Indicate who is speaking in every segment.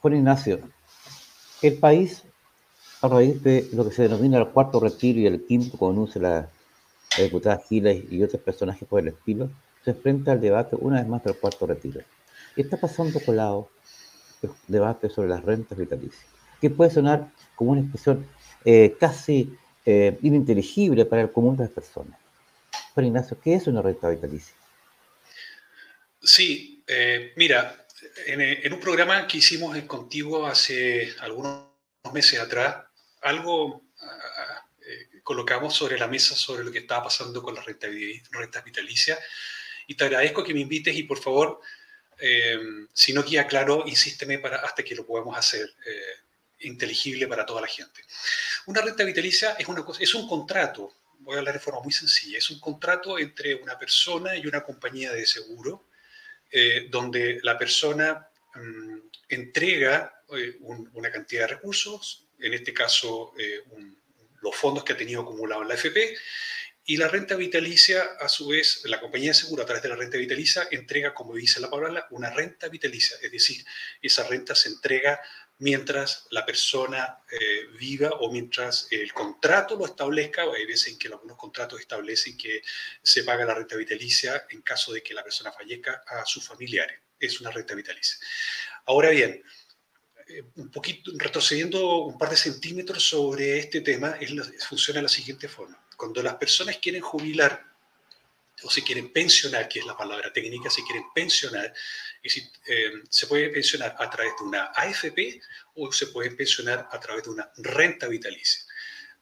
Speaker 1: Juan Ignacio, el país, a raíz de lo que se denomina el cuarto retiro y el quinto, como anuncia la, diputada Giles y otros personajes por el estilo, se enfrenta al debate una vez más del cuarto retiro. ¿Qué está pasando colado el debate sobre las rentas vitalicias? Que puede sonar como una expresión eh, casi eh, ininteligible para el común de las personas. Juan Ignacio, ¿qué es una renta vitalicia?
Speaker 2: Sí, eh, mira, en, un programa que hicimos contigo hace algunos meses atrás, algo ah, eh, colocamos sobre la mesa sobre lo que estaba pasando con las rentas vitalicias. Y te agradezco que me invites y por favor, eh, si no queda claro, insísteme para, hasta que lo podamos hacer inteligible para toda la gente. Una renta vitalicia es, una cosa, es un contrato, voy a hablar de forma muy sencilla, es un contrato entre una persona y una compañía de seguro eh, donde la persona mm, entrega eh, una cantidad de recursos, en este caso eh, los fondos que ha tenido acumulado en la FP, y la renta vitalicia, a su vez, la compañía de seguro a través de la renta vitalicia entrega, como dice la palabra, una renta vitalicia, es decir, esa renta se entrega mientras la persona eh, viva o mientras el contrato lo establezca. Hay veces en que algunos contratos establecen que se paga la renta vitalicia en caso de que la persona fallezca a sus familiares. Es una renta vitalicia. Ahora bien, eh, un poquito retrocediendo un par de centímetros sobre este tema, funciona de la siguiente forma. Cuando las personas quieren jubilar o se quieren pensionar, que es la palabra técnica, se quieren pensionar, eh, se puede pensionar a través de una AFP o se puede pensionar a través de una renta vitalicia.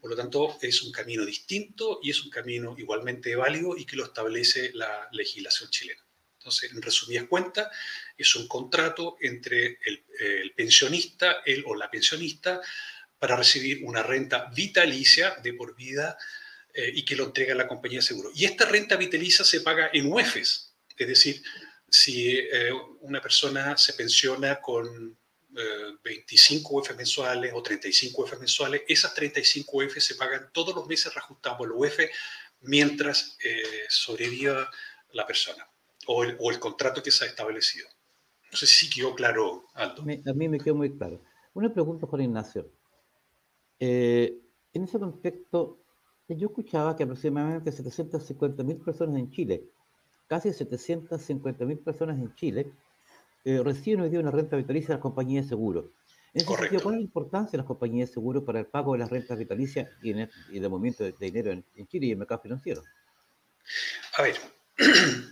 Speaker 2: Por lo tanto, es un camino distinto y es un camino igualmente válido y que lo establece la legislación chilena. Entonces, en resumidas cuentas, es un contrato entre el, pensionista, él o la pensionista, para recibir una renta vitalicia de por vida eh, y que lo entrega la compañía de seguro. Y esta renta vitalicia se paga en UEFs, es decir, si eh, una persona se pensiona con 25 UF mensuales o 35 UF mensuales, esas 35 UF se pagan todos los meses reajustados por el UF mientras eh, sobreviva la persona o el, contrato que se ha establecido. No sé si quedó claro, Aldo.
Speaker 1: a mí me quedó muy claro. Una pregunta, Juan Ignacio. Eh, en ese contexto, yo escuchaba que aproximadamente 750.000 personas en Chile casi 750.000 personas en Chile eh, reciben hoy día una renta vitalicia de las compañías de seguro. En ese sentido, ¿cuál es la importancia de las compañías de seguro para el pago de las rentas vitalicias y, en el, movimiento de, dinero en, Chile y en el mercado financiero?
Speaker 2: A ver,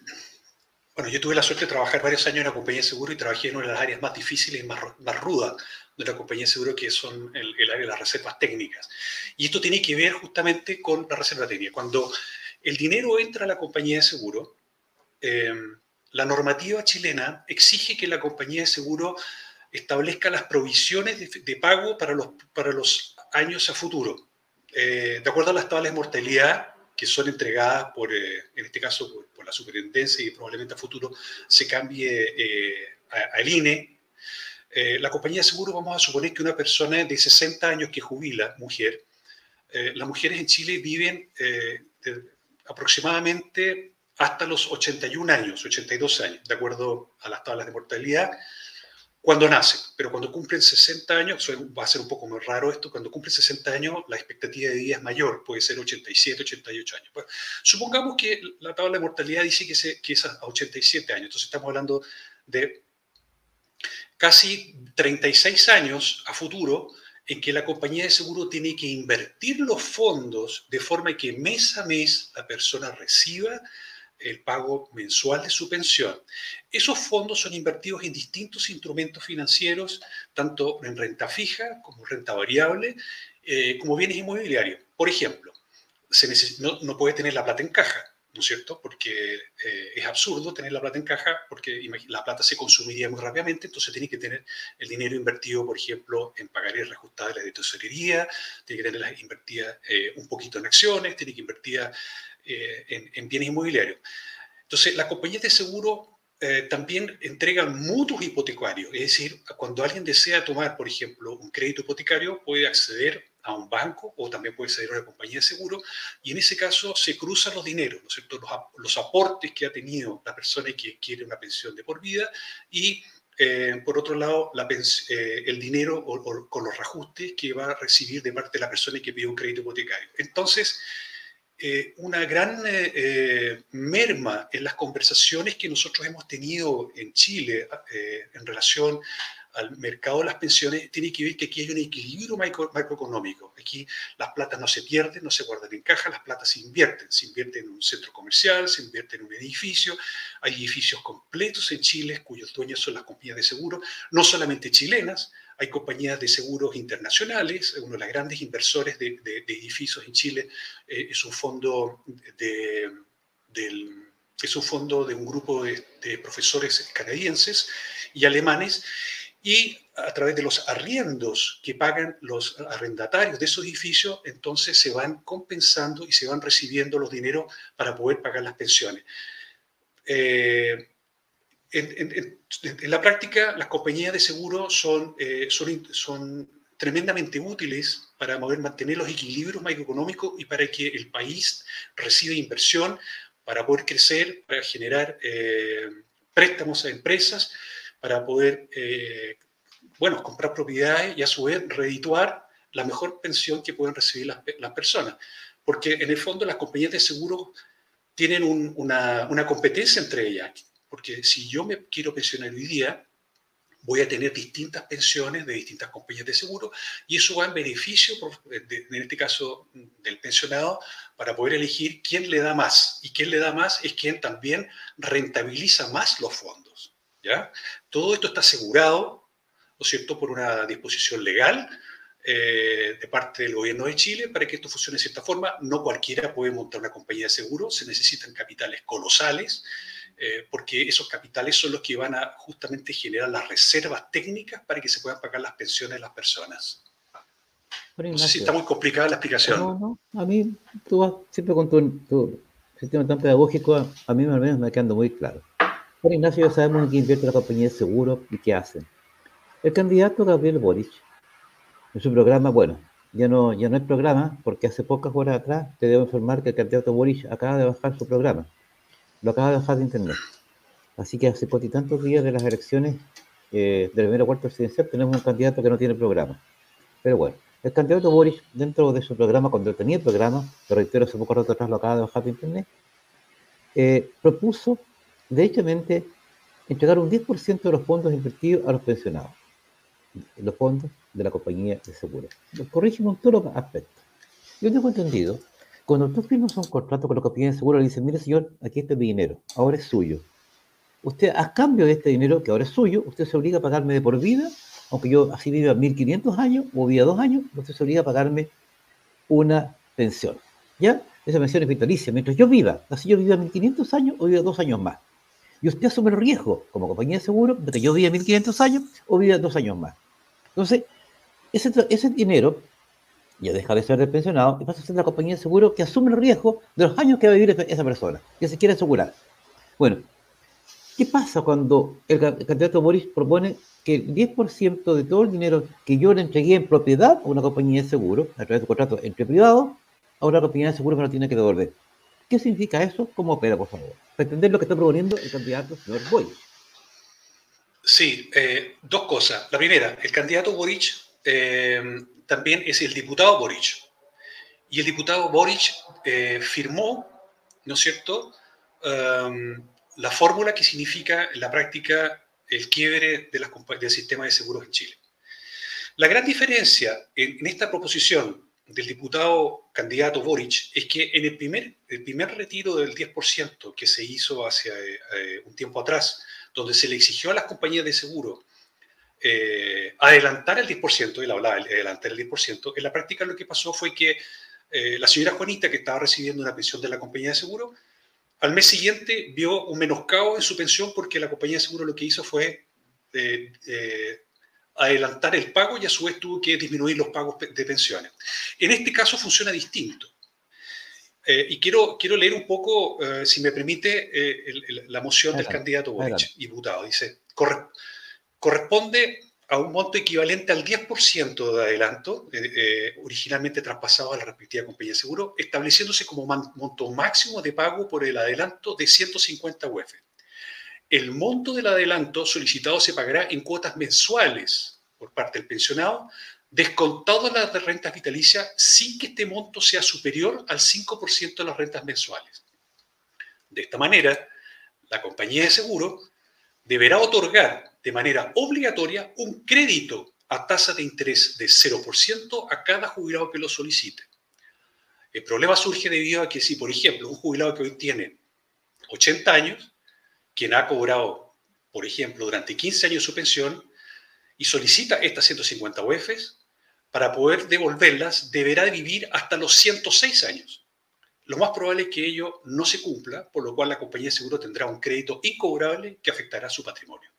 Speaker 2: bueno, yo tuve la suerte de trabajar varios años en una compañía de seguro y trabajé en una de las áreas más difíciles y más, más rudas de la compañía de seguro, que son el, el, área de las reservas técnicas. Y esto tiene que ver justamente con la reserva técnica. Cuando el dinero entra a la compañía de seguro, Em, la normativa chilena exige que la compañía de seguro establezca las provisiones de, pago para los, para los años a futuro. Eh, de acuerdo a las tablas de mortalidad que son entregadas por, eh, en este caso, por, la superintendencia y probablemente a futuro se cambie eh, al INE, la compañía de seguro, vamos a suponer que una persona de 60 años que jubila, mujer, las mujeres en Chile viven aproximadamente hasta los 81 años, 82 años, de acuerdo a las tablas de mortalidad, cuando nacen. Pero cuando cumplen 60 años, va a ser un poco más raro esto, cuando cumplen 60 años la expectativa de vida es mayor, puede ser 87, 88 años. Pues, supongamos que la tabla de mortalidad dice que, se, que es a 87 años, entonces estamos hablando de casi 36 años a futuro en que la compañía de seguro tiene que invertir los fondos de forma que mes a mes la persona reciba el pago mensual de su pensión. Esos fondos son invertidos en distintos instrumentos financieros, tanto en renta fija como renta variable, eh, como bienes inmobiliarios. Por ejemplo, se no, puede tener la plata en caja, ¿no es cierto? Porque eh, es absurdo tener la plata en caja porque la plata se consumiría muy rápidamente, entonces tiene que tener el dinero invertido, por ejemplo, en pagarés reajustables de tesorería, tiene que tenerla invertida eh, un poquito en acciones, tiene que invertir eh, en, bienes inmobiliarios. Entonces, las compañías de seguro eh, también entregan mutuos hipotecarios, es decir, cuando alguien desea tomar, por ejemplo, un crédito hipotecario, puede acceder a un banco o también puede acceder a una compañía de seguro y en ese caso se cruzan los dineros, Los, aportes que ha tenido la persona que quiere una pensión de por vida y por otro lado, el dinero con los reajustes que va a recibir de parte de la persona que pide un crédito hipotecario. Entonces, una gran merma en las conversaciones que nosotros hemos tenido en Chile en relación al mercado de las pensiones tiene que ver que aquí hay un equilibrio macroeconómico. Aquí las platas no se pierden, no se guardan en caja, las platas se invierten. Se invierte en un centro comercial, se invierte en un edificio. Hay edificios completos en Chile cuyos dueños son las compañías de seguro, no solamente chilenas, hay compañías de seguros internacionales. Uno de los grandes inversores de, edificios en Chile eh, es un fondo de, del es un fondo de un grupo de, profesores canadienses y alemanes y a través de los arriendos que pagan los arrendatarios de esos edificios, entonces se van compensando y se van recibiendo los dineros para poder pagar las pensiones. Eh, en, la práctica, las compañías de seguro son, eh, son, son tremendamente útiles para poder mantener los equilibrios macroeconómicos y para que el país reciba inversión, para poder crecer, para generar eh, préstamos a empresas para poder, eh, bueno, comprar propiedades y a su vez redituar la mejor pensión que pueden recibir las, personas. Porque en el fondo las compañías de seguro tienen una, una, competencia entre ellas. Porque si yo me quiero pensionar hoy día, voy a tener distintas pensiones de distintas compañías de seguro y eso va en beneficio, en este caso, del pensionado, para poder elegir quién le da más. Y quién le da más es quien también rentabiliza más los fondos. Todo esto está asegurado, ¿no es cierto?, por una disposición legal eh, de parte del gobierno de Chile para que esto funcione de cierta forma. No cualquiera puede montar una compañía de seguro, se necesitan capitales colosales, eh, porque esos capitales son los que van a justamente generar las reservas técnicas para que se puedan pagar las pensiones de las personas. no sé si está muy complicada la explicación.
Speaker 1: No, no, a mí, tú vas siempre con tu, sistema tan pedagógico, a mí al menos me quedando muy claro. Ignacio, ya sabemos en qué invierte la compañía de seguros y qué hacen. El candidato Gabriel Boric, en su programa, bueno, ya no, ya no hay programa, porque hace pocas horas atrás te debo informar que el candidato Boric acaba de bajar su programa. Lo acaba de bajar de internet. Así que hace tantos días de las elecciones eh, del primero cuarto presidencial tenemos un candidato que no tiene programa. Pero bueno, el candidato Boric, dentro de su programa, cuando tenía el programa, lo reitero, hace pocos rato atrás lo acaba de bajar de internet, eh, propuso derechamente entregar un 10% de los fondos invertidos a los pensionados, los fondos de la compañía de seguros. Corrígeme en todos los aspectos. Yo tengo entendido, cuando tú firmas un contrato con la compañía de seguros, le dicen, mire señor, aquí está mi dinero, ahora es suyo. Usted, a cambio de este dinero, que ahora es suyo, usted se obliga a pagarme de por vida, aunque yo así viva 1.500 años o viva dos años, usted se obliga a pagarme una pensión. ¿Ya? Esa pensión es vitalicia, mientras yo viva, así yo viva 1.500 años o viva dos años más y usted asume el riesgo como compañía de seguro de que yo viva 1.500 años o viva dos años más. Entonces, ese, ese dinero ya deja de ser del pensionado y pasa a ser la compañía de seguro que asume el riesgo de los años que va a vivir esa persona, que se quiere asegurar. Bueno, ¿qué pasa cuando el candidato Boris propone que el 10% de todo el dinero que yo le entregué en propiedad a una compañía de seguro, a través de un contrato entre privados, a una compañía de seguro me lo tiene que devolver? ¿Qué significa eso? ¿Cómo opera, por favor? Para entender lo que está proponiendo el candidato señor Boric.
Speaker 2: Sí, eh, dos cosas. La primera, el candidato Boric eh, también es el diputado Boric. Y el diputado Boric eh, firmó, ¿no es cierto?, um, la fórmula que significa en la práctica el quiebre de las, del sistema de seguros en Chile. La gran diferencia en esta proposición del diputado candidato Boric es que en el primer, el primer retiro del 10% que se hizo hace eh, un tiempo atrás, donde se le exigió a las compañías de seguro eh, adelantar el 10%, él hablaba de adelantar el 10%, en la práctica lo que pasó fue que eh, la señora Juanita, que estaba recibiendo una pensión de la compañía de seguro, al mes siguiente vio un menoscabo en su pensión porque la compañía de seguro lo que hizo fue adelantar el pago y a su vez tuvo que disminuir los pagos de pensiones. En este caso funciona distinto. Eh, y quiero, quiero leer un poco, eh, si me permite, eh, la moción del candidato Boric, diputado. Dice, corresponde a un monto equivalente al 10% de adelanto, originalmente traspasado a la respectiva compañía de seguro, estableciéndose como monto máximo de pago por el adelanto de 150 UF. El monto del adelanto solicitado se pagará en cuotas mensuales por parte del pensionado, descontado las rentas vitalicias sin que este monto sea superior al 5% de las rentas mensuales. De esta manera, la compañía de seguro deberá otorgar de manera obligatoria un crédito a tasa de interés de 0% a cada jubilado que lo solicite. El problema surge debido a que si, por ejemplo, un jubilado que hoy tiene 80 años, quien ha cobrado, por ejemplo, durante 15 años su pensión y solicita estas 150 UEFs, para poder devolverlas deberá vivir hasta los 106 años. Lo más probable es que ello no se cumpla, por lo cual la compañía de seguro tendrá un crédito incobrable que afectará su patrimonio.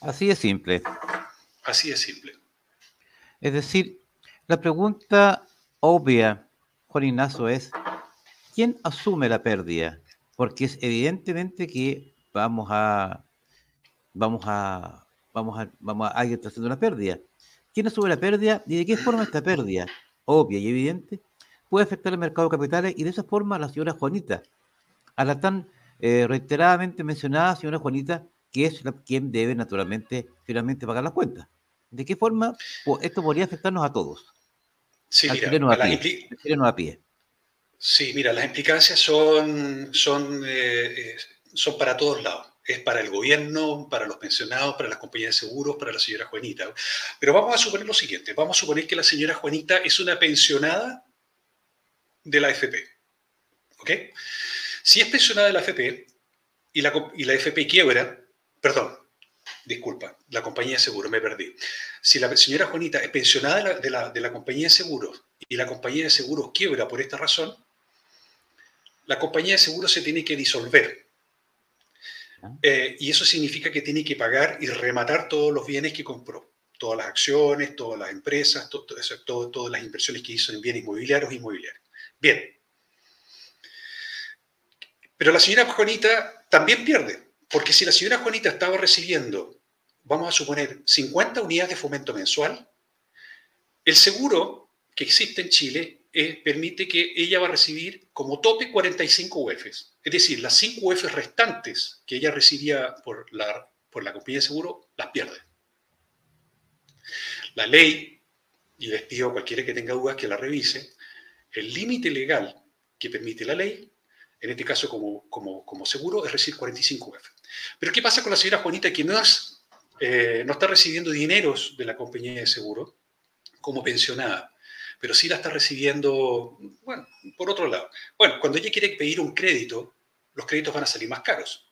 Speaker 1: Así de simple.
Speaker 2: Así de simple.
Speaker 1: Es decir, la pregunta obvia, Juan Ignacio, es, ¿quién asume la pérdida? Porque es evidentemente que vamos a, vamos a, vamos a, vamos a, alguien está haciendo una pérdida. ¿Quién asume la pérdida y de qué forma esta pérdida, obvia y evidente, puede afectar el mercado de capitales y de esa forma a la señora Juanita, a la tan eh, reiteradamente mencionada señora Juanita, que es la, quien debe naturalmente finalmente pagar las cuentas? ¿De qué forma esto podría afectarnos a todos?
Speaker 2: Sí, mira, a, pie, a pie. Sí, mira, las implicancias son, son, eh, son para todos lados. Es para el gobierno, para los pensionados, para las compañías de seguros, para la señora Juanita. Pero vamos a suponer lo siguiente. Vamos a suponer que la señora Juanita es una pensionada de la FP. ¿Ok? Si es pensionada de la FP y la, y la FP quiebra, perdón, disculpa, la compañía de seguros, me perdí. Si la señora Juanita es pensionada de la, compañía de seguros y la compañía de seguros quiebra por esta razón, la compañía de seguros se tiene que disolver. Eh, y eso significa que tiene que pagar y rematar todos los bienes que compró, todas las acciones, todas las empresas, todas las inversiones que hizo en bienes inmobiliarios e inmobiliarios. Bien. Pero la señora Juanita también pierde, porque si la señora Juanita estaba recibiendo, vamos a suponer, 50 unidades de fomento mensual, el seguro que existe en Chile eh, permite que ella va a recibir como tope 45 UEFs. Es decir, las 5 UEFs restantes que ella recibía por la, por la compañía de seguro, las pierde. La ley, y les pido a cualquiera que tenga dudas que la revise, el límite legal que permite la ley, en este caso como, como, como seguro, es recibir 45 UEF. Pero ¿qué pasa con la señora Juanita que no, eh, no está recibiendo dineros de la compañía de seguro como pensionada? Pero sí la está recibiendo, bueno, por otro lado. Bueno, cuando ella quiere pedir un crédito, los créditos van a salir más caros,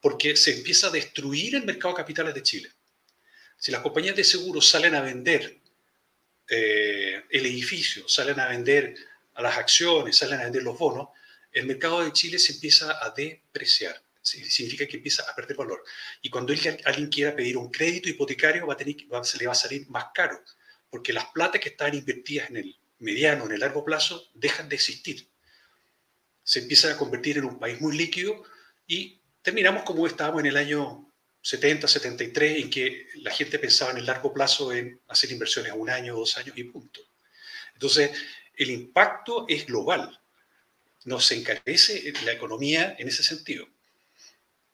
Speaker 2: porque se empieza a destruir el mercado de capitales de Chile. Si las compañías de seguro salen a vender eh, el edificio, salen a vender a las acciones, salen a vender los bonos, el mercado de Chile se empieza a depreciar significa que empieza a perder valor. Y cuando alguien quiera pedir un crédito hipotecario, va a tener, se le va a salir más caro, porque las plata que están invertidas en el mediano, en el largo plazo, dejan de existir. Se empieza a convertir en un país muy líquido y terminamos como estábamos en el año 70, 73, en que la gente pensaba en el largo plazo en hacer inversiones a un año, dos años y punto. Entonces, el impacto es global. Nos encarece la economía en ese sentido.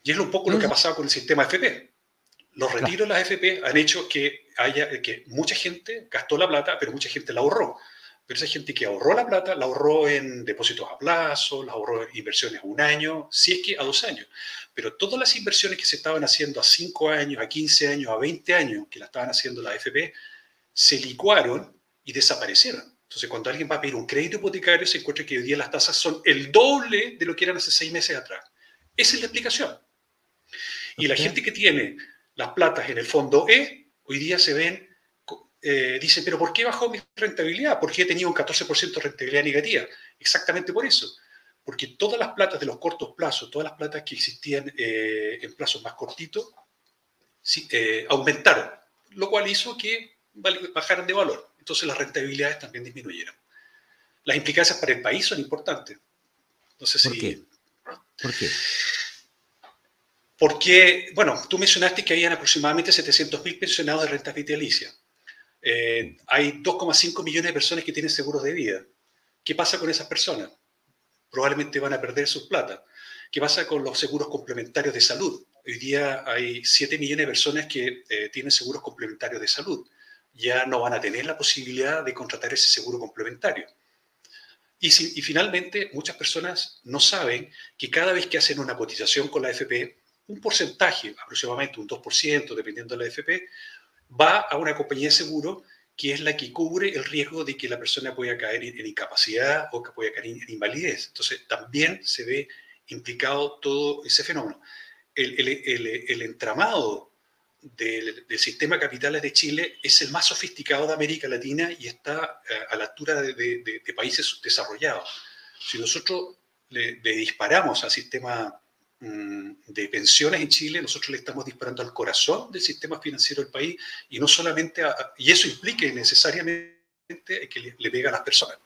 Speaker 2: Y es un poco lo que ha pasado con el sistema FP. Los retiros de las FP han hecho que haya que mucha gente gastó la plata, pero mucha gente la ahorró. Pero esa gente que ahorró la plata, la ahorró en depósitos a plazo, la ahorró en inversiones a un año, si es que a dos años. Pero todas las inversiones que se estaban haciendo a cinco años, a 15 años, a 20 años, que la estaban haciendo la FP, se licuaron y desaparecieron. Entonces, cuando alguien va a pedir un crédito hipotecario, se encuentra que hoy día las tasas son el doble de lo que eran hace seis meses atrás. Esa es la explicación. Y la gente que tiene las platas en el fondo E, hoy día se ven, eh, dice, pero ¿por qué bajó mi rentabilidad? ¿Por qué he tenido un 14% de rentabilidad negativa? Exactamente por eso. Porque todas las platas de los cortos plazos, todas las platas que existían eh, en plazos más cortitos, eh, aumentaron, lo cual hizo que bajaran de valor. Entonces las rentabilidades también disminuyeron. Las implicancias para el país son importantes. No sé
Speaker 1: ¿Por Qué? ¿Por qué?
Speaker 2: Porque, bueno, tú mencionaste que habían aproximadamente 700.000 pensionados de rentas vitalicias. Eh, hay 2,5 millones de personas que tienen seguros de vida. ¿Qué pasa con esas personas? probablemente van a perder sus plata. ¿Qué pasa con los seguros complementarios de salud? Hoy día hay 7 millones de personas que eh, tienen seguros complementarios de salud. Ya no van a tener la posibilidad de contratar ese seguro complementario. Y, y finalmente, muchas personas no saben que cada vez que hacen una cotización con la AFP, un porcentaje, aproximadamente un 2%, dependiendo de la AFP, va a una compañía de seguro que es la que cubre el riesgo de que la persona pueda caer en incapacidad o que pueda caer en invalidez. Entonces, también se ve implicado todo ese fenómeno. El, el, el, entramado del, del, sistema capitales de Chile es el más sofisticado de América Latina y está eh, a, la altura de, países desarrollados. Si nosotros le, le disparamos al sistema de pensiones en Chile, nosotros le estamos disparando al corazón del sistema financiero del país y no solamente, y eso implica necesariamente que le, pega a las personas.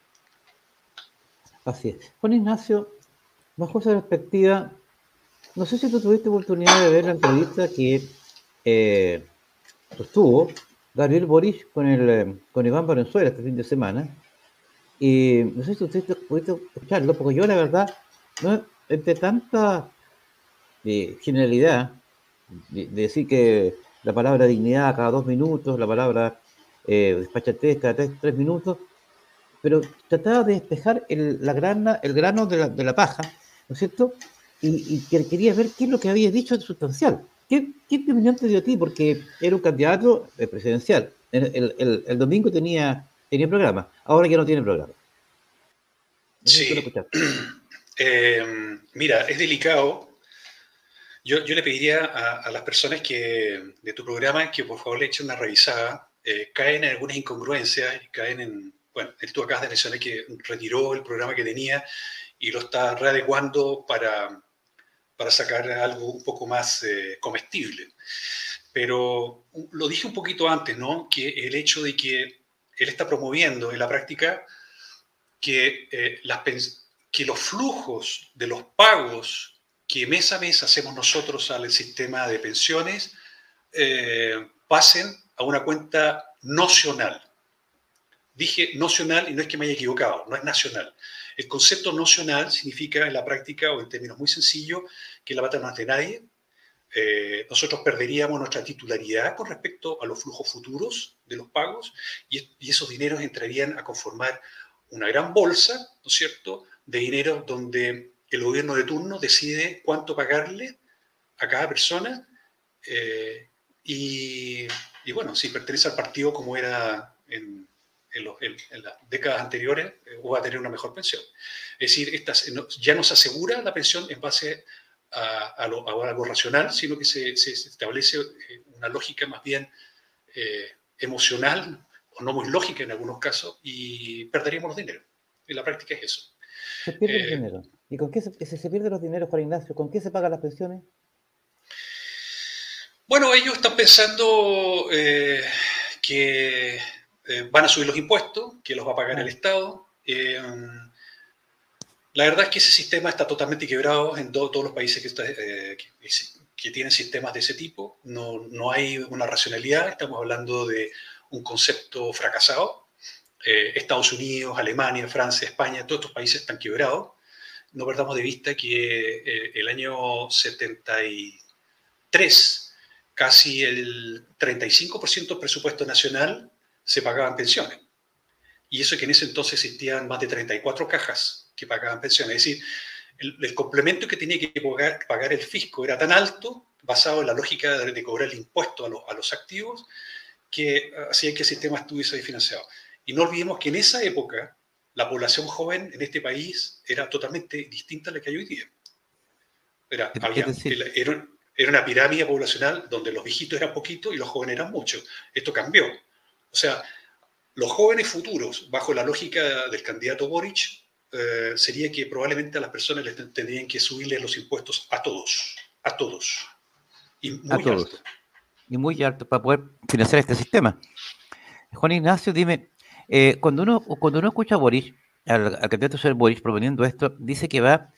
Speaker 1: Así es. Juan Ignacio, bajo esa perspectiva, no sé si tú tuviste oportunidad de ver la entrevista que eh, Gabriel Boric con, el, eh, con Iván Valenzuela este fin de semana. Y no sé si tú pudiste escucharlo, porque yo la verdad, no, entre tanta de generalidad, de, decir que la palabra dignidad cada dos minutos, la palabra eh, despachatez cada tres, minutos, pero trataba de despejar el, la grana, el grano de la, de la paja, ¿no es cierto? Y, y, quería ver qué es lo que había dicho de sustancial. ¿Qué, qué opinión te dio a ti? Porque era un candidato eh, presidencial. El, el, el, domingo tenía, tenía programa, ahora ya no tiene programa.
Speaker 2: sí. Eh, mira, es delicado yo, le pediría a, las personas que, de tu programa que por favor le echen una revisada. Eh, caen en algunas incongruencias, caen en, bueno, tú acabas de mencionar que retiró el programa que tenía y lo está readecuando para, para sacar algo un poco más eh, comestible. Pero lo dije un poquito antes, ¿no? Que el hecho de que él está promoviendo en la práctica que, eh, las, que los flujos de los pagos que mes a mes hacemos nosotros al sistema de pensiones eh, pasen a una cuenta nocional. Dije nocional y no es que me haya equivocado, no es nacional. El concepto nocional significa en la práctica, o en términos muy sencillos, que la bata no es de nadie. Eh, nosotros perderíamos nuestra titularidad con respecto a los flujos futuros de los pagos y, y esos dineros entrarían a conformar una gran bolsa, ¿no es cierto?, de dinero donde el gobierno de turno decide cuánto pagarle a cada persona eh, y, bueno, si pertenece al partido como era en, las décadas anteriores, eh, va a tener una mejor pensión. Es decir, estas, ya no se asegura la pensión en base a, algo racional, sino que se, establece eh, una lógica más bien emocional o no muy lógica en algunos casos y perderíamos los dinero. En la práctica es eso.
Speaker 1: Se pierde el dinero. ¿Y con qué se, se pierde los dineros, Juan Ignacio? ¿Con qué se pagan las pensiones?
Speaker 2: Bueno, ellos están pensando eh, que eh, van a subir los impuestos, que los va a pagar el. Estado. Eh, la verdad es que ese sistema está totalmente quebrado en todos los países que, que, tienen sistemas de ese tipo. No, no, hay una racionalidad, estamos hablando de un concepto fracasado. Estados Unidos, Alemania, Francia, España, todos estos países están quebrados no perdamos de vista que eh, el año 73, casi el 35% del presupuesto nacional se pagaba en pensiones. Y eso que en ese entonces existían más de 34 cajas que pagaban pensiones. Es decir, el, complemento que tenía que pagar, el fisco era tan alto, basado en la lógica de, cobrar el impuesto a, los activos, que hacía que el sistema estuviese financiado. Y no olvidemos que en esa época la población joven en este país era totalmente distinta a la que hay hoy día. Era, era, una pirámide poblacional donde los viejitos eran poquitos y los jóvenes eran muchos. Esto cambió. O sea, los jóvenes futuros, bajo la lógica del candidato Boric, eh, sería que probablemente a las personas les tendrían que subirle los impuestos a todos, a todos.
Speaker 1: Y muy alto. Y muy alto para poder financiar este sistema. Juan Ignacio, dime, eh, cuando, uno, cuando uno escucha a Boris, al, al candidato ser Boris proponiendo esto, dice que va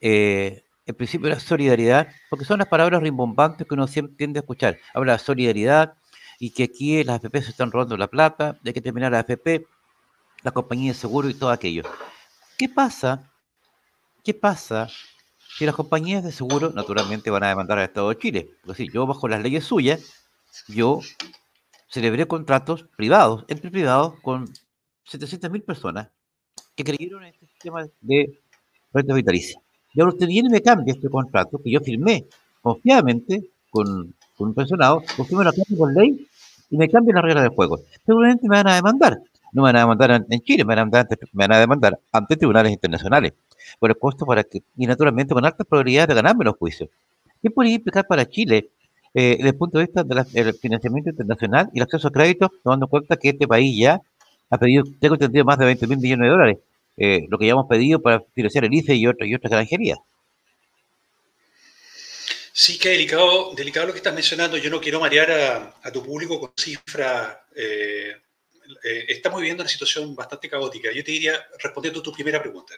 Speaker 1: eh, el principio de la solidaridad, porque son las palabras rimbombantes que uno siempre tiende a escuchar. Habla de solidaridad y que aquí las AFP se están robando la plata, hay que terminar la AFP, la compañía de seguro y todo aquello. ¿Qué pasa ¿qué pasa si las compañías de seguro naturalmente van a demandar al Estado de Chile? Porque si yo bajo las leyes suyas, yo celebré contratos privados, entre privados, con 700.000 personas que creyeron en este sistema de renta vitalicia. Y ahora usted viene y me cambia este contrato que yo firmé confiadamente con, un pensionado, confirmo la clase con ley y me cambian las reglas del juego. Seguramente me van a demandar. No me van a demandar en, Chile, me van a demandar, me van a demandar ante tribunales internacionales por el costo para que, y naturalmente con altas probabilidades de ganarme los juicios. ¿Qué podría implicar para Chile eh, desde el punto de vista del financiamiento internacional y el acceso a crédito, tomando en cuenta que este país ya ha pedido, tengo entendido, más de 20 mil millones de dólares, eh, lo que ya hemos pedido para financiar el ICE y, otras y otras granjerías?
Speaker 2: Sí, qué delicado, delicado lo que estás mencionando. Yo no quiero marear a, tu público con cifras. Eh, estamos viviendo una situación bastante caótica. Yo te diría, respondiendo a tu primera pregunta,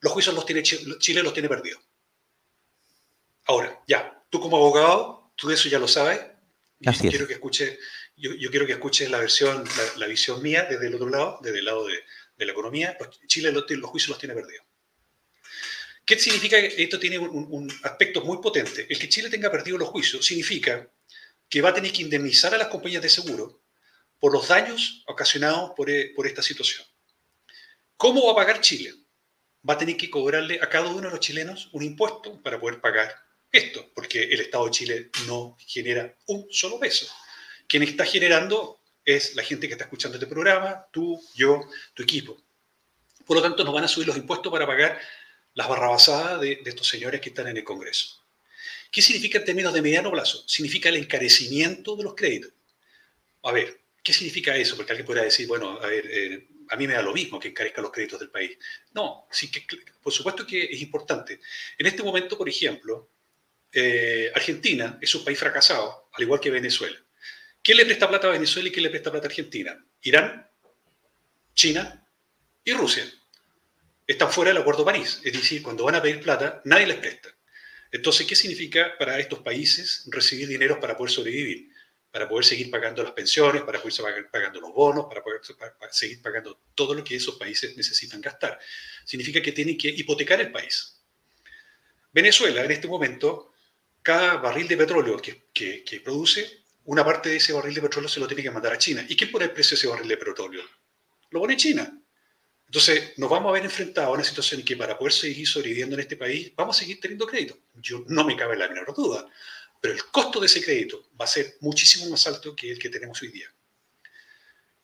Speaker 2: los juicios los tiene Chile los tiene perdidos. Ahora, ya, tú como abogado, tú de eso ya lo sabes. Yo quiero que escuche, yo, quiero que escuches la versión, la, visión mía desde el otro lado, desde el lado de, la economía. Chile los, juicios los tiene perdidos. ¿Qué significa que esto tiene un, aspecto muy potente? El que Chile tenga perdido los juicios significa que va a tener que indemnizar a las compañías de seguro por los daños ocasionados por, eh, por esta situación. ¿Cómo va a pagar Chile? va a tener que cobrarle a cada uno de los chilenos un impuesto para poder pagar esto, porque el Estado de Chile no genera un solo peso. Quien está generando es la gente que está escuchando este programa, tú, yo, tu equipo. Por lo tanto, nos van a subir los impuestos para pagar las barrabasadas de, de estos señores que están en el Congreso. ¿Qué significa en términos de mediano plazo? Significa el encarecimiento de los créditos. A ver, ¿qué significa eso? Porque alguien podrá decir, bueno, a ver, eh, a mí me da lo mismo que encarezca los créditos del país. No, sí que, por supuesto que es importante. En este momento, por ejemplo, eh, Argentina es un país fracasado, al igual que Venezuela. ¿Quién le presta plata a Venezuela y quién le presta plata a Argentina? Irán, China y Rusia. Están fuera del Acuerdo de París, es decir, cuando van a pedir plata, nadie les presta. Entonces, ¿qué significa para estos países recibir dinero para poder sobrevivir? para poder seguir pagando las pensiones, para poder seguir pagando los bonos, para poder seguir pagando todo lo que esos países necesitan gastar. Significa que tienen que hipotecar el país. Venezuela, en este momento, cada barril de petróleo que, produce, una parte de ese barril de petróleo se lo tiene que mandar a China. ¿Y quién pone el precio de ese barril de petróleo? Lo pone China. Entonces, nos vamos a ver enfrentados a una situación en que para poder seguir sobreviviendo en este país, vamos a seguir teniendo crédito. Yo no me cabe la menor duda pero el costo de ese crédito va a ser muchísimo más alto que el que tenemos hoy día.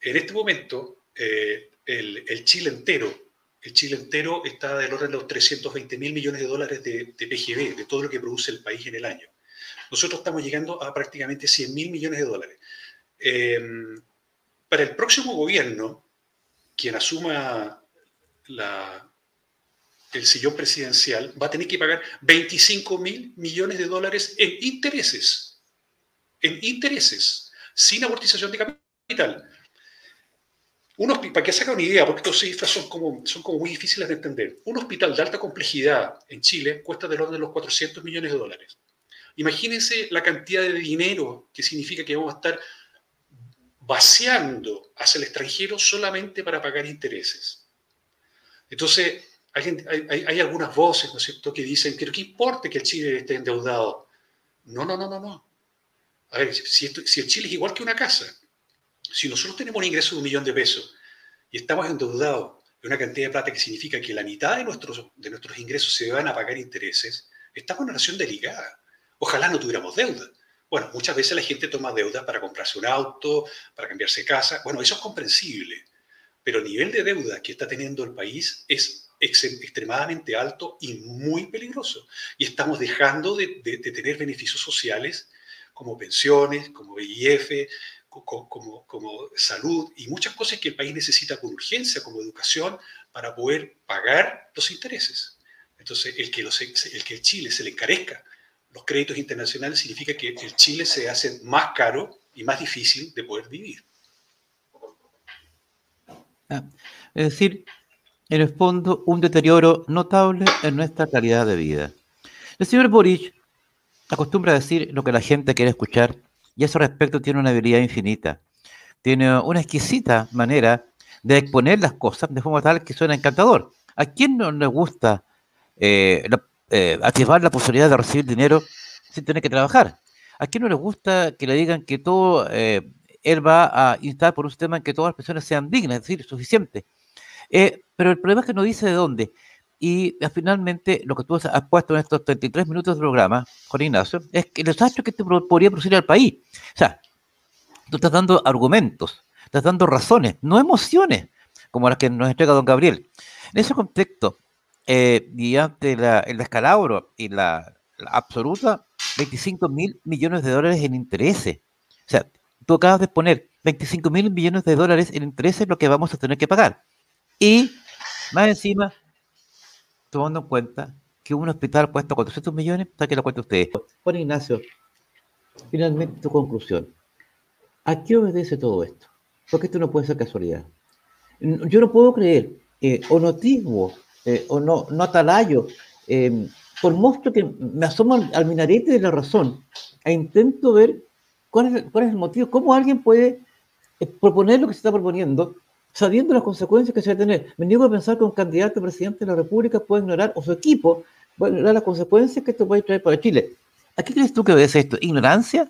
Speaker 2: En este momento, eh, el, Chile entero, el Chile entero está del orden de los 320 mil millones de dólares de, PGB, de todo lo que produce el país en el año. Nosotros estamos llegando a prácticamente 100 mil millones de dólares. Em, para el próximo gobierno, quien asuma la, el sillón presidencial va a tener que pagar 25 mil millones de dólares en intereses. En intereses, sin amortización de capital. Un para que se haga una idea, porque estas cifras son como, muy difíciles de entender. Un hospital de alta complejidad en Chile cuesta del orden de los 400 millones de dólares. Imagínense la cantidad de dinero que significa que vamos a estar vaciando hacia el extranjero solamente para pagar intereses. Entonces, hay, algunas voces, ¿no es cierto?, que dicen, pero ¿qué importa que el Chile esté endeudado? No, no, no, no, no. A ver, si, el Chile es igual que una casa, si nosotros tenemos un ingreso de un millón de pesos y estamos endeudados de una cantidad de plata que significa que la mitad de nuestros, de nuestros ingresos se van a pagar intereses, estamos en una relación delicada. Ojalá no tuviéramos deuda. Bueno, muchas veces la gente toma deuda para comprarse un auto, para cambiarse casa. Bueno, eso es comprensible. Pero el nivel de deuda que está teniendo el país es extremadamente alto y muy peligroso. Y estamos dejando de, tener beneficios sociales como pensiones, como BIF, como, como, salud y muchas cosas que el país necesita con urgencia, como educación, para poder pagar los intereses. Entonces, el que, los, el que el Chile se le encarezca los créditos internacionales significa que el Chile se hace más caro y más difícil de poder vivir.
Speaker 1: Es decir, en el fondo, un deterioro notable en nuestra calidad de vida. El señor Boric acostumbra a decir lo que la gente quiere escuchar y a ese respecto tiene una habilidad infinita. Tiene una exquisita manera de exponer las cosas de forma tal que suena encantador. ¿A quién no le gusta eh, eh, activar la posibilidad de recibir dinero sin tener que trabajar. ¿A quién no le gusta que le digan que todo, eh, él va a instar por un sistema en que todas las personas sean dignas, es decir, suficiente? pero el problema es que no dice de dónde. Y finalmente, lo que tú has puesto en estos 33 minutos de programa, Juan Ignacio, es que el desastre que te podría producir al país. O sea, tú estás dando argumentos, estás dando razones, no emociones, como las que nos entrega don Gabriel. En ese contexto, eh, y ante el descalabro y la, absoluta, 25 mil millones de dólares en intereses. O sea, tú acabas de poner 25 mil millones de dólares en intereses lo que vamos a tener que pagar. Y más encima, tomando en cuenta que un hospital cuesta 400 millones, que lo cuenta ustedes. Juan Ignacio, finalmente tu conclusión. ¿A qué obedece todo esto? Porque esto no puede ser casualidad. Yo no puedo creer, eh, o notismo, o no, no atalayo, eh, por mucho que me asomo al, minarete de la razón e intento ver cuál es, cuál es el motivo, cómo alguien puede eh, proponer lo que se está proponiendo sabiendo las consecuencias que se va a tener. Me niego a pensar que un candidato a presidente de la República puede ignorar, o su equipo puede ignorar las consecuencias que esto puede traer para Chile. ¿A qué crees tú que obedece esto? ¿Ignorancia?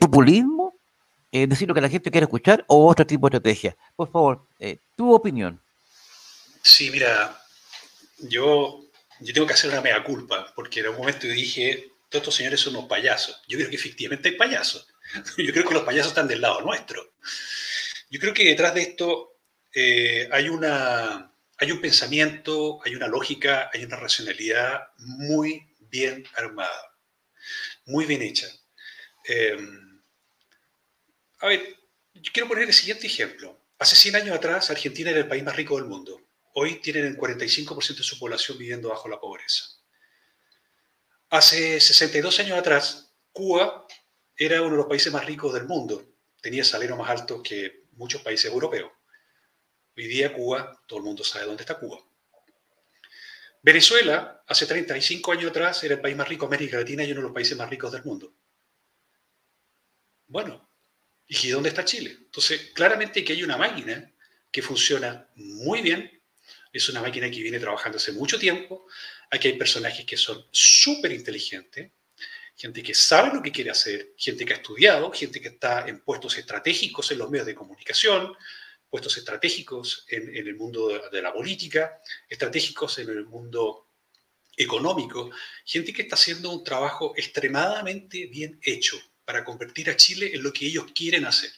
Speaker 1: ¿Populismo? ¿Decir lo que la gente quiere escuchar? ¿O otro tipo de estrategia? Por favor, tu opinión.
Speaker 2: Sí, mira, yo, yo tengo que hacer una mea culpa, porque en un momento dije, todos estos señores son unos payasos. Yo creo que efectivamente hay payasos. Yo creo que los payasos están del lado nuestro. Yo creo que detrás de esto eh, hay, una, hay un pensamiento, hay una lógica, hay una racionalidad muy bien armada, muy bien hecha. Eh, a ver, quiero poner el siguiente ejemplo. Hace 100 años atrás, Argentina era el país más rico del mundo hoy tienen el 45% de su población viviendo bajo la pobreza. Hace 62 años atrás, Cuba era uno de los países más ricos del mundo. Tenía salario más alto que muchos países europeos. Hoy día Cuba, todo el mundo sabe dónde está Cuba. Venezuela, hace 35 años atrás, era el país más rico de América Latina y uno de los países más ricos del mundo. Bueno, ¿y dónde está Chile? Entonces, claramente que hay una máquina que funciona muy bien es una máquina que viene trabajando hace mucho tiempo. Aquí hay personajes que son súper inteligentes, gente que sabe lo que quiere hacer, gente que ha estudiado, gente que está en puestos estratégicos en los medios de comunicación, puestos estratégicos en, el mundo de, la política, estratégicos en el mundo económico, gente que está haciendo un trabajo extremadamente bien hecho para convertir a Chile en lo que ellos quieren hacer.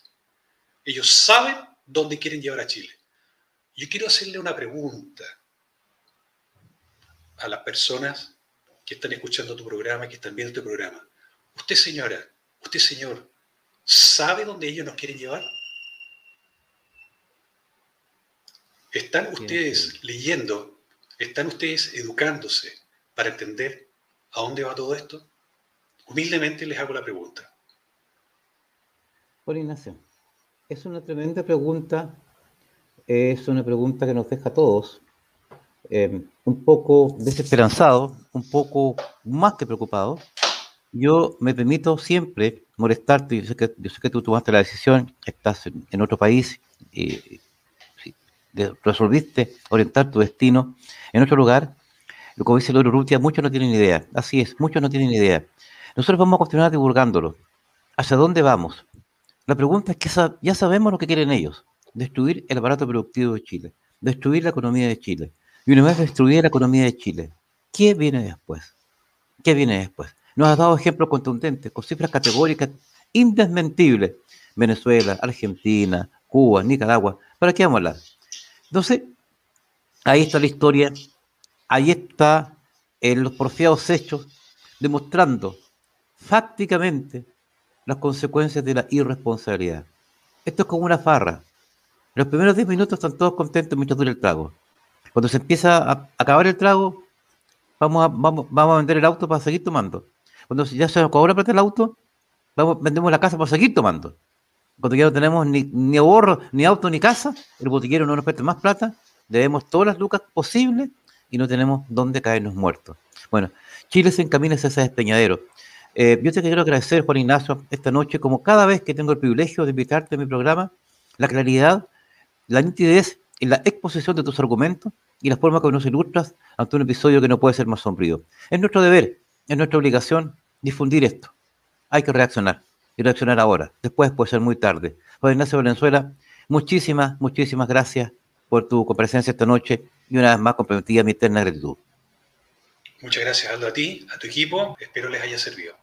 Speaker 2: Ellos saben dónde quieren llevar a Chile. Yo quiero hacerle una pregunta a las personas que están escuchando tu programa, que están viendo tu programa. Usted, señora, usted, señor, ¿sabe dónde ellos nos quieren llevar? ¿Están ustedes leyendo? ¿Están ustedes educándose para entender a dónde va todo esto? Humildemente les hago la pregunta.
Speaker 1: Por Ignacio, es una tremenda pregunta es una pregunta que nos deja a todos eh, un poco desesperanzados, un poco más que preocupados. Yo me permito siempre molestarte, yo sé que, yo sé que tú tomaste la decisión, estás en, otro país, y, resolviste orientar tu destino en otro lugar. Lo que dice Loro Rutia, muchos no tienen idea. Así es, muchos no tienen idea. Nosotros vamos a continuar divulgándolo. ¿Hacia dónde vamos? La pregunta es que ya sabemos lo que quieren ellos destruir el aparato productivo de Chile, destruir la economía de Chile. Y una vez destruida la economía de Chile, ¿qué viene después? ¿Qué viene después? Nos has dado ejemplos contundentes, con cifras categóricas indesmentibles. Venezuela, Argentina, Cuba, Nicaragua. ¿Para qué vamos a hablar? Entonces, ahí está la historia, ahí está en los porfiados hechos, demostrando fácticamente las consecuencias de la irresponsabilidad. Esto es como una farra los primeros 10 minutos están todos contentos mientras dura el trago. Cuando se empieza a acabar el trago, vamos a, vamos, vamos a vender el auto para seguir tomando. Cuando ya se cobra plata el auto, vamos, vendemos la casa para seguir tomando. Cuando ya no tenemos ni, ni ahorro, ni auto, ni casa, el botiquero no nos presta más plata, debemos todas las lucas posibles y no tenemos dónde caernos muertos. Bueno, Chile se encamina hacia ese despeñadero. Eh, yo te quiero agradecer, Juan Ignacio, esta noche, como cada vez que tengo el privilegio de invitarte a mi programa, la claridad la nitidez en la exposición de tus argumentos y la forma que nos ilustras ante un episodio que no puede ser más sombrío. Es nuestro deber, es nuestra obligación difundir esto. Hay que reaccionar y reaccionar ahora. Después puede ser muy tarde. Juan Ignacio Valenzuela, muchísimas, muchísimas gracias por tu comparecencia esta noche y una vez más comprometida mi eterna gratitud.
Speaker 2: Muchas gracias, Aldo, a ti, a tu equipo. Espero les haya servido.